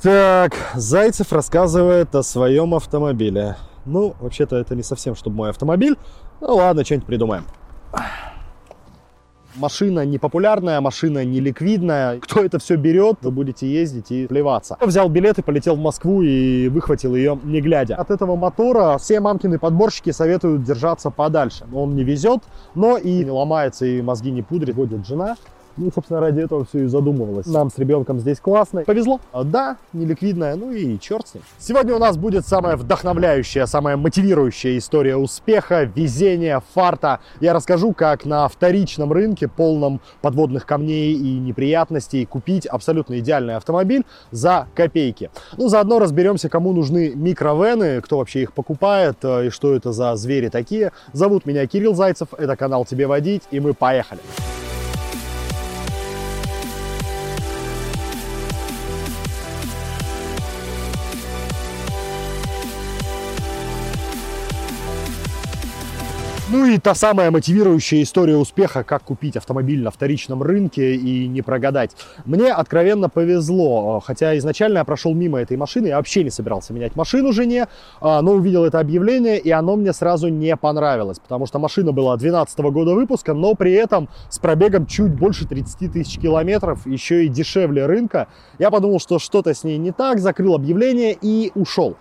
Так, Зайцев рассказывает о своем автомобиле. Ну, вообще-то это не совсем, чтобы мой автомобиль. Ну ладно, что-нибудь придумаем. Машина не популярная, машина не ликвидная. Кто это все берет, вы будете ездить и плеваться. Я взял билет и полетел в Москву и выхватил ее не глядя. От этого мотора все мамкины подборщики советуют держаться подальше. Он не везет, но и не ломается, и мозги не пудрит. Водит жена. Ну, собственно, ради этого все и задумывалось. Нам с ребенком здесь классно. Повезло. А, да, неликвидная, ну и черт с ним. Сегодня у нас будет самая вдохновляющая, самая мотивирующая история успеха, везения, фарта. Я расскажу, как на вторичном рынке, полном подводных камней и неприятностей, купить абсолютно идеальный автомобиль за копейки. Ну, заодно разберемся, кому нужны микровены, кто вообще их покупает э, и что это за звери такие. Зовут меня Кирилл Зайцев, это канал «Тебе водить» и мы поехали. Ну и та самая мотивирующая история успеха, как купить автомобиль на вторичном рынке и не прогадать. Мне откровенно повезло, хотя изначально я прошел мимо этой машины, я вообще не собирался менять машину жене, а, но увидел это объявление, и оно мне сразу не понравилось, потому что машина была 2012 года выпуска, но при этом с пробегом чуть больше 30 тысяч километров, еще и дешевле рынка. Я подумал, что что-то с ней не так, закрыл объявление и ушел.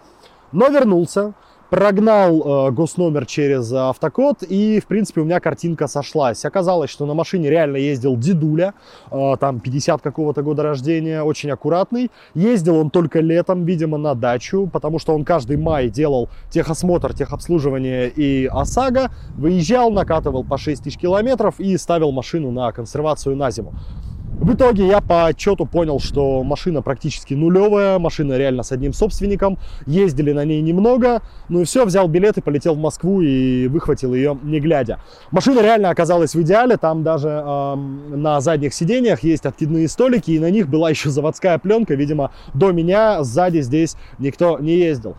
Но вернулся, прогнал э, госномер через автокод, и, в принципе, у меня картинка сошлась. Оказалось, что на машине реально ездил дедуля, э, там 50 какого-то года рождения, очень аккуратный. Ездил он только летом, видимо, на дачу, потому что он каждый май делал техосмотр, техобслуживание и ОСАГО, выезжал, накатывал по 6 тысяч километров и ставил машину на консервацию на зиму. В итоге я по отчету понял, что машина практически нулевая, машина реально с одним собственником, ездили на ней немного, ну и все, взял билет и полетел в Москву и выхватил ее не глядя. Машина реально оказалась в идеале, там даже э, на задних сиденьях есть откидные столики, и на них была еще заводская пленка, видимо, до меня сзади здесь никто не ездил.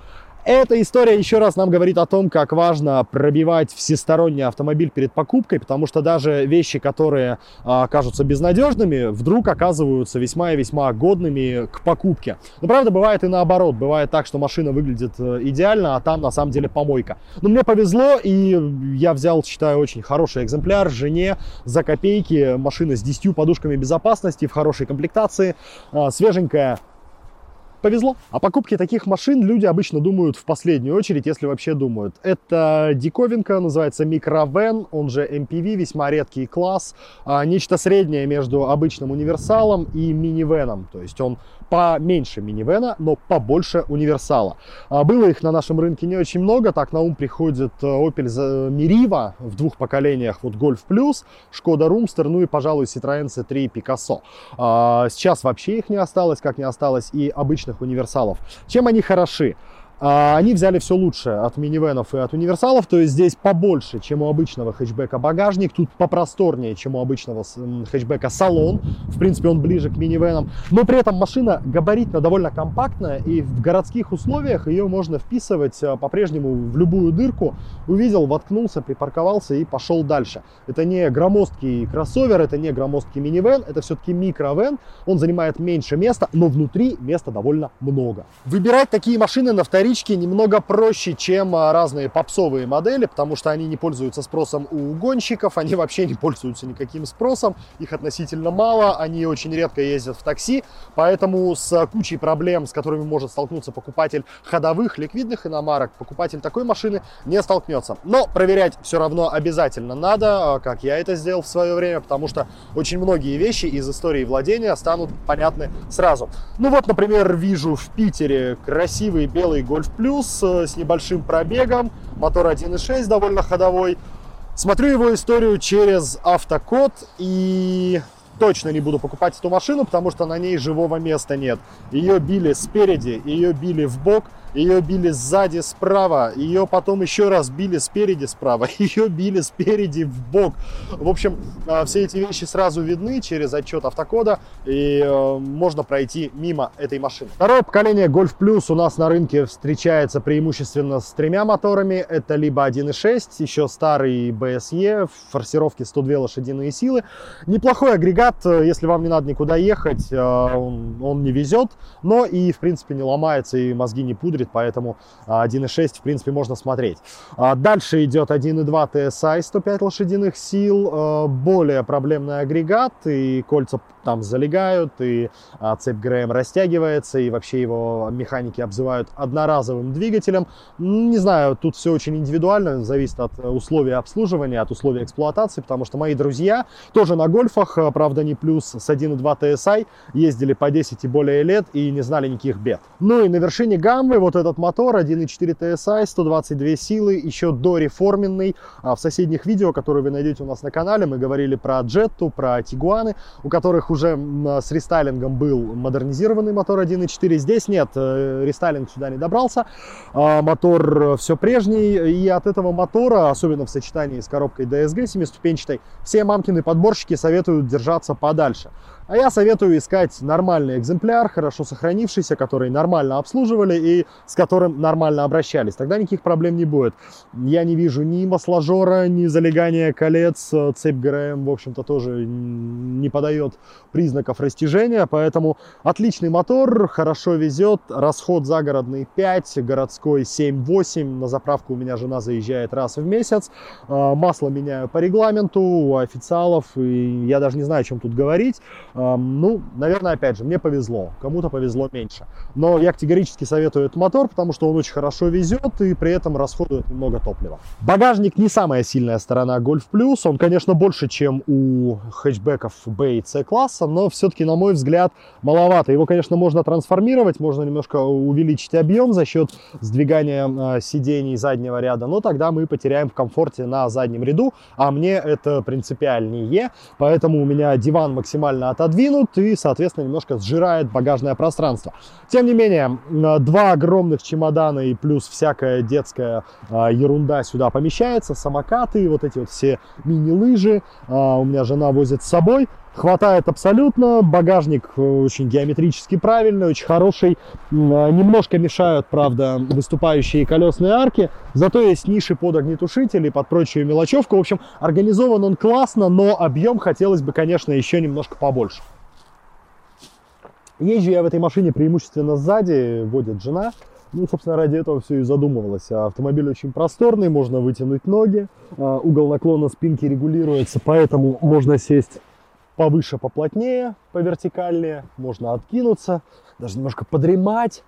Эта история еще раз нам говорит о том, как важно пробивать всесторонний автомобиль перед покупкой, потому что даже вещи, которые а, кажутся безнадежными, вдруг оказываются весьма и весьма годными к покупке. Но правда бывает и наоборот. Бывает так, что машина выглядит э, идеально, а там на самом деле помойка. Но мне повезло, и я взял, считаю, очень хороший экземпляр жене за копейки. Машина с 10 подушками безопасности в хорошей комплектации, а, свеженькая, повезло. О покупке таких машин люди обычно думают в последнюю очередь, если вообще думают. Это диковинка, называется микровен, он же MPV, весьма редкий класс. А, нечто среднее между обычным универсалом и минивеном. То есть он поменьше минивена, но побольше универсала. А, было их на нашем рынке не очень много. Так на ум приходит э, Opel Meriva в двух поколениях. Вот Golf Plus, Skoda Roomster, ну и, пожалуй, Citroёn C3 Picasso. А, сейчас вообще их не осталось, как не осталось и обычных универсалов. Чем они хороши? А, они взяли все лучшее от минивенов и от универсалов, то есть здесь побольше, чем у обычного хэтчбека багажник, тут попросторнее, чем у обычного хэтчбека салон, в принципе он ближе к минивенам, но при этом машина габаритно довольно компактная и в городских условиях ее можно вписывать а, по-прежнему в любую дырку, увидел, воткнулся, припарковался и пошел дальше. Это не громоздкий кроссовер, это не громоздкий минивен, это все-таки микровен, он занимает меньше места, но внутри места довольно много. Выбирать такие машины на вторичке вторички немного проще, чем а, разные попсовые модели, потому что они не пользуются спросом у гонщиков, они вообще не пользуются никаким спросом, их относительно мало, они очень редко ездят в такси, поэтому с кучей проблем, с которыми может столкнуться покупатель ходовых, ликвидных иномарок, покупатель такой машины не столкнется. Но проверять все равно обязательно надо, а, как я это сделал в свое время, потому что очень многие вещи из истории владения станут понятны сразу. Ну вот, например, вижу в Питере красивый белый город Golf Plus э, с небольшим пробегом, мотор 1.6 довольно ходовой. Смотрю его историю через автокод и точно не буду покупать эту машину, потому что на ней живого места нет. Ее били спереди, ее били в бок, ее били сзади, справа, ее потом еще раз били спереди, справа, ее били спереди в бок. В общем, а, все эти вещи сразу видны через отчет автокода, и э, можно пройти мимо этой машины. Второе поколение Golf Plus у нас на рынке встречается преимущественно с тремя моторами. Это либо 1.6, еще старый BSE, в форсировке 102 лошадиные силы. Неплохой агрегат, э, если вам не надо никуда ехать, э, он, он не везет, но и, в принципе, не ломается, и мозги не пудрит, поэтому 1.6, в принципе, можно смотреть. А дальше идет 1.2 TSI, 105 лошадиных сил, более проблемный агрегат, и кольца там залегают, и а, цепь ГРМ растягивается, и вообще его механики обзывают одноразовым двигателем. Не знаю, тут все очень индивидуально, зависит от условий обслуживания, от условий эксплуатации, потому что мои друзья тоже на гольфах, а, правда не плюс, с 1.2 TSI, ездили по 10 и более лет и не знали никаких бед. Ну и на вершине гаммы вот этот мотор 1.4 TSI, 122 силы, еще до реформенный. А в соседних видео, которые вы найдете у нас на канале, мы говорили про Джетту, про Тигуаны, у которых уже с рестайлингом был модернизированный мотор 1.4. Здесь нет, э, рестайлинг сюда не добрался. А, мотор все прежний. И от этого мотора, особенно в сочетании с коробкой DSG 7-ступенчатой, все мамкины подборщики советуют держаться подальше. А я советую искать нормальный экземпляр, хорошо сохранившийся, который нормально обслуживали и с которым нормально обращались. Тогда никаких проблем не будет. Я не вижу ни масложора, ни залегания колец. Цепь ГРМ, в общем-то, тоже не подает признаков растяжения. Поэтому отличный мотор, хорошо везет. Расход загородный 5, городской 7-8. На заправку у меня жена заезжает раз в месяц. А, масло меняю по регламенту у официалов. И я даже не знаю, о чем тут говорить. Ну, наверное, опять же, мне повезло, кому-то повезло меньше. Но я категорически советую этот мотор, потому что он очень хорошо везет и при этом расходует много топлива. Багажник не самая сильная сторона Golf Plus. Он, конечно, больше, чем у хэтчбеков B и C класса, но все-таки, на мой взгляд, маловато. Его, конечно, можно трансформировать, можно немножко увеличить объем за счет сдвигания а, сидений заднего ряда, но тогда мы потеряем в комфорте на заднем ряду, а мне это принципиальнее, поэтому у меня диван максимально отодвинут отодвинут и, соответственно, немножко сжирает багажное пространство. Тем не менее, два огромных чемодана и плюс всякая детская а, ерунда сюда помещается, самокаты, вот эти вот все мини-лыжи. А, у меня жена возит с собой. Хватает абсолютно, багажник э, очень геометрически правильный, очень хороший. А, немножко мешают, правда, выступающие колесные арки, зато есть ниши под огнетушители, под прочую мелочевку. В общем, организован он классно, но объем хотелось бы, конечно, еще немножко побольше. Езжу я в этой машине преимущественно сзади, водит жена. Ну, собственно, ради этого все и задумывалось. Автомобиль очень просторный, можно вытянуть ноги, а, угол наклона спинки регулируется, поэтому можно сесть повыше, поплотнее, по вертикальнее, можно откинуться, даже немножко подремать.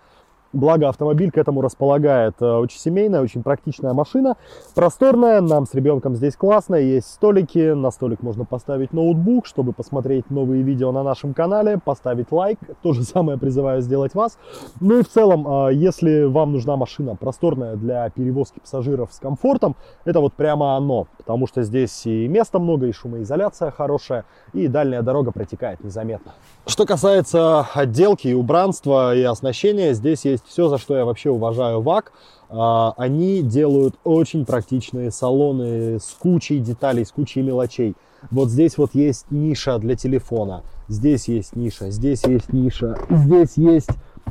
Благо автомобиль к этому располагает. Э, очень семейная, очень практичная машина. Просторная, нам с ребенком здесь классно. Есть столики, на столик можно поставить ноутбук, чтобы посмотреть новые видео на нашем канале, поставить лайк. То же самое призываю сделать вас. Ну и в целом, э, если вам нужна машина просторная для перевозки пассажиров с комфортом, это вот прямо оно. Потому что здесь и места много, и шумоизоляция хорошая, и дальняя дорога протекает незаметно. Что касается отделки и убранства и оснащения, здесь есть все, за что я вообще уважаю ВАК. А, они делают очень практичные салоны с кучей деталей, с кучей мелочей. Вот здесь вот есть ниша для телефона, здесь есть ниша, здесь есть ниша, здесь есть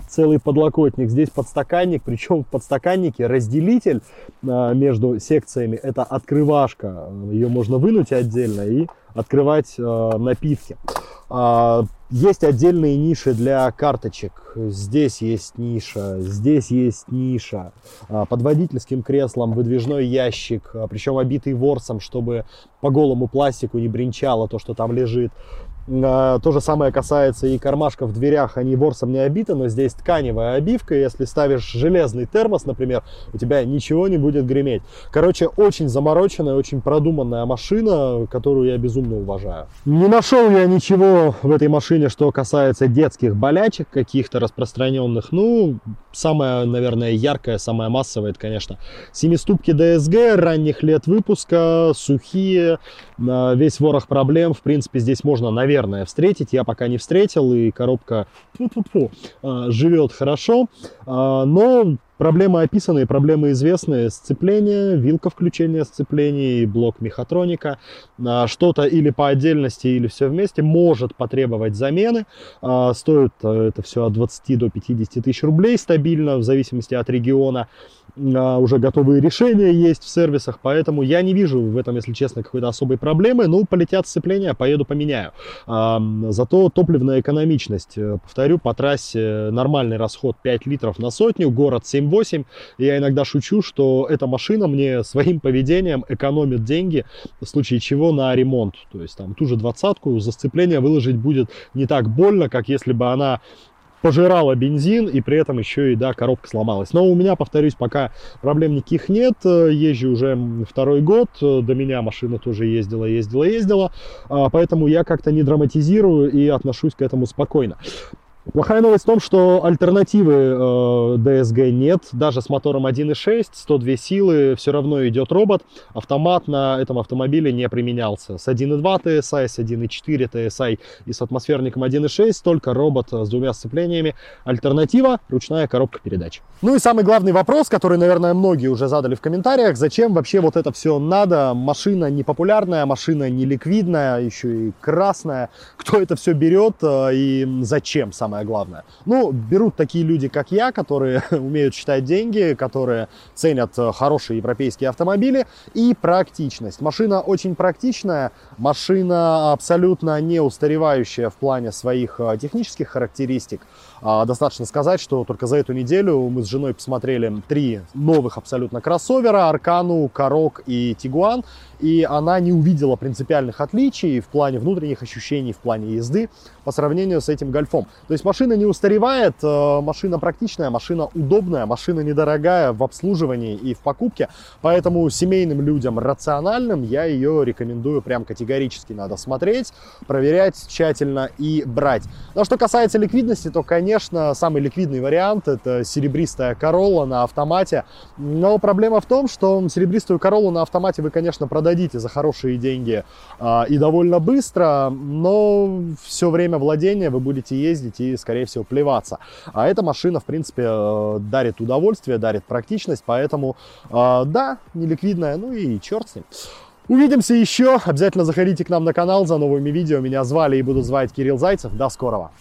целый подлокотник, здесь подстаканник, причем в подстаканнике разделитель а, между секциями, это открывашка, ее можно вынуть отдельно и открывать а, напитки. А, есть отдельные ниши для карточек. Здесь есть ниша, здесь есть ниша. А, под водительским креслом выдвижной ящик, а, причем обитый ворсом, чтобы по голому пластику не бренчало то, что там лежит. А, то же самое касается и кармашков в дверях, они ворсом не обиты, но здесь тканевая обивка. Если ставишь железный термос, например, у тебя ничего не будет греметь. Короче, очень замороченная, очень продуманная машина, которую я безумно уважаю. Не нашел я ничего в этой машине, что касается детских болячек каких-то распространенных. Ну, самая, наверное, яркая, самая массовая, это, конечно, семиступки DSG ранних лет выпуска, сухие, а, весь ворох проблем. В принципе, здесь можно, наверное, наверное, встретить. Я пока не встретил, и коробка -фу, живет хорошо. А, но Проблемы описанные, проблемы известные. Сцепление, вилка включения сцепления, блок мехатроника. А, что-то или по отдельности, или все вместе может потребовать замены. А, стоит э, это все от 20 до 50 тысяч рублей стабильно, в зависимости от региона. А, уже готовые решения есть в сервисах, поэтому я не вижу в этом, если честно, какой-то особой проблемы. Ну, полетят сцепления, поеду поменяю. Зато топливная экономичность. Э, повторю, по трассе нормальный расход 5 литров на сотню, город 7-8. Я иногда шучу, что эта машина мне своим поведением экономит деньги, в случае чего на ремонт. То есть там ту же двадцатку за сцепление выложить будет не так больно, как если бы она пожирала бензин и при этом еще и, да, коробка сломалась. Но у меня, повторюсь, пока проблем никаких нет. Езжу уже второй год. До меня машина тоже ездила, ездила, ездила. А, поэтому я как-то не драматизирую и отношусь к этому спокойно. Плохая новость в том, что альтернативы э, DSG нет. Даже с мотором 1.6, 102 силы, все равно идет робот. Автомат на этом автомобиле не применялся. С 1.2 TSI, с 1.4 TSI и с атмосферником 1.6 только робот с двумя сцеплениями. Альтернатива – ручная коробка передач. Ну и самый главный вопрос, который, наверное, многие уже задали в комментариях. Зачем вообще вот это все надо? Машина не популярная, машина не ликвидная, еще и красная. Кто это все берет э, и зачем, самое самое главное. Ну, берут такие люди, как я, которые умеют считать деньги, которые ценят э, хорошие европейские автомобили и практичность. Машина очень практичная, машина абсолютно не устаревающая в плане своих э, технических характеристик. А, достаточно сказать, что только за эту неделю мы с женой посмотрели три новых абсолютно кроссовера, Аркану, Корок и Тигуан, и она не увидела принципиальных отличий в плане внутренних ощущений, в плане езды по сравнению с этим Гольфом. То есть машина не устаревает, э, машина практичная, машина удобная, машина недорогая в обслуживании и в покупке, поэтому семейным людям рациональным я ее рекомендую прям категорически надо смотреть, проверять тщательно и брать. Но что касается ликвидности, то, конечно, самый ликвидный вариант это серебристая Королла на автомате. Но проблема в том, что серебристую Короллу на автомате вы, конечно, продадите за хорошие деньги э, и довольно быстро, но все время владения вы будете ездить и, скорее всего, плеваться. А эта машина, в принципе, э, дарит удовольствие, дарит практичность, поэтому, э, да, неликвидная, ну и черт с ним. Увидимся еще. Обязательно заходите к нам на канал за новыми видео. Меня звали и буду звать Кирилл Зайцев. До скорого.